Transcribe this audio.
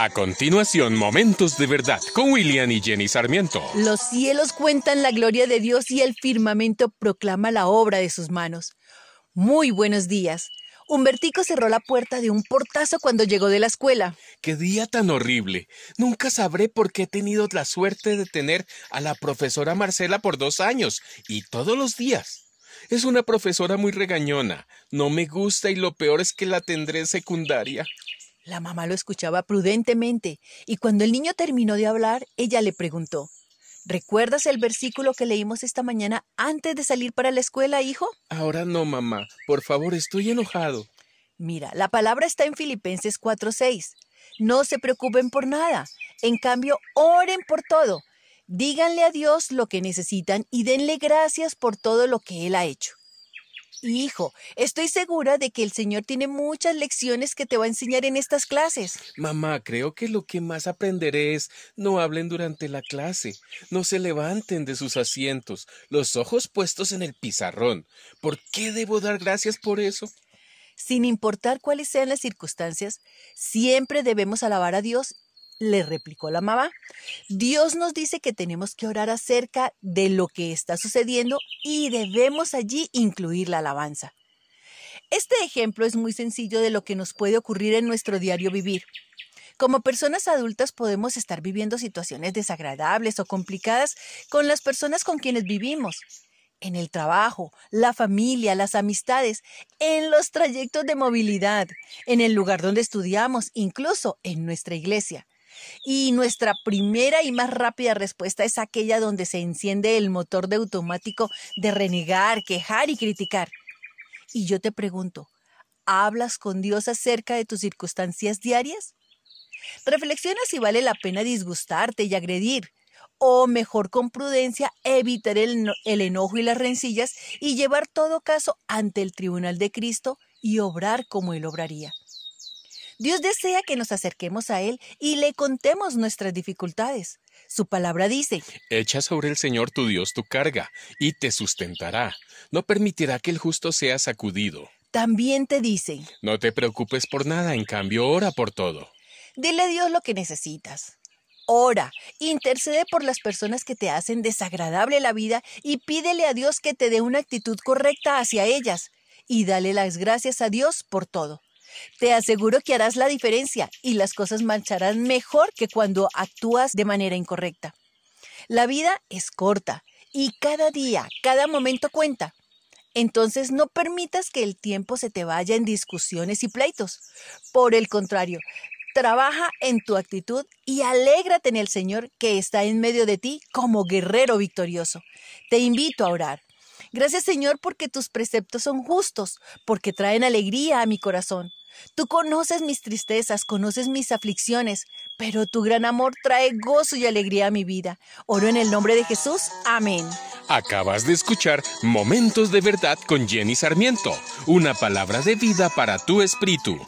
A continuación, Momentos de Verdad con William y Jenny Sarmiento. Los cielos cuentan la gloria de Dios y el firmamento proclama la obra de sus manos. Muy buenos días. Humbertico cerró la puerta de un portazo cuando llegó de la escuela. ¡Qué día tan horrible! Nunca sabré por qué he tenido la suerte de tener a la profesora Marcela por dos años y todos los días. Es una profesora muy regañona. No me gusta y lo peor es que la tendré en secundaria. La mamá lo escuchaba prudentemente y cuando el niño terminó de hablar, ella le preguntó, ¿Recuerdas el versículo que leímos esta mañana antes de salir para la escuela, hijo? Ahora no, mamá. Por favor, estoy enojado. Mira, la palabra está en Filipenses 4:6. No se preocupen por nada. En cambio, oren por todo. Díganle a Dios lo que necesitan y denle gracias por todo lo que Él ha hecho. Hijo, estoy segura de que el Señor tiene muchas lecciones que te va a enseñar en estas clases. Mamá, creo que lo que más aprenderé es no hablen durante la clase, no se levanten de sus asientos, los ojos puestos en el pizarrón. ¿Por qué debo dar gracias por eso? Sin importar cuáles sean las circunstancias, siempre debemos alabar a Dios le replicó la mamá. Dios nos dice que tenemos que orar acerca de lo que está sucediendo y debemos allí incluir la alabanza. Este ejemplo es muy sencillo de lo que nos puede ocurrir en nuestro diario vivir. Como personas adultas podemos estar viviendo situaciones desagradables o complicadas con las personas con quienes vivimos, en el trabajo, la familia, las amistades, en los trayectos de movilidad, en el lugar donde estudiamos, incluso en nuestra iglesia. Y nuestra primera y más rápida respuesta es aquella donde se enciende el motor de automático de renegar, quejar y criticar. Y yo te pregunto, ¿hablas con Dios acerca de tus circunstancias diarias? Reflexiona si vale la pena disgustarte y agredir, o mejor con prudencia evitar el, el, enojo y las rencillas y llevar todo caso ante el tribunal de Cristo y obrar como Él obraría. Dios desea que nos acerquemos a Él y le contemos nuestras dificultades. Su palabra dice, Echa sobre el Señor tu Dios tu carga, y te sustentará. No permitirá que el justo sea sacudido. También te dice, No te preocupes por nada, en cambio ora por todo. Dile a Dios lo que necesitas. Ora, intercede por las personas que te hacen desagradable la vida y pídele a Dios que te dé una actitud correcta hacia ellas. Y dale las gracias a Dios por todo. Te aseguro que harás la diferencia y las cosas marcharán mejor que cuando actúas de manera incorrecta. La vida es corta y cada día, cada momento cuenta. Entonces no permitas que el tiempo se te vaya en discusiones y pleitos. Por el contrario, trabaja en tu actitud y alégrate en el Señor que está en medio de ti como guerrero victorioso. Te invito a orar. Gracias Señor porque tus preceptos son justos, porque traen alegría a mi corazón. Tú conoces mis tristezas, conoces mis aflicciones, pero tu gran amor trae gozo y alegría a mi vida. Oro en el nombre de Jesús. Amén. Acabas de escuchar Momentos de Verdad con Jenny Sarmiento, una palabra de vida para tu espíritu.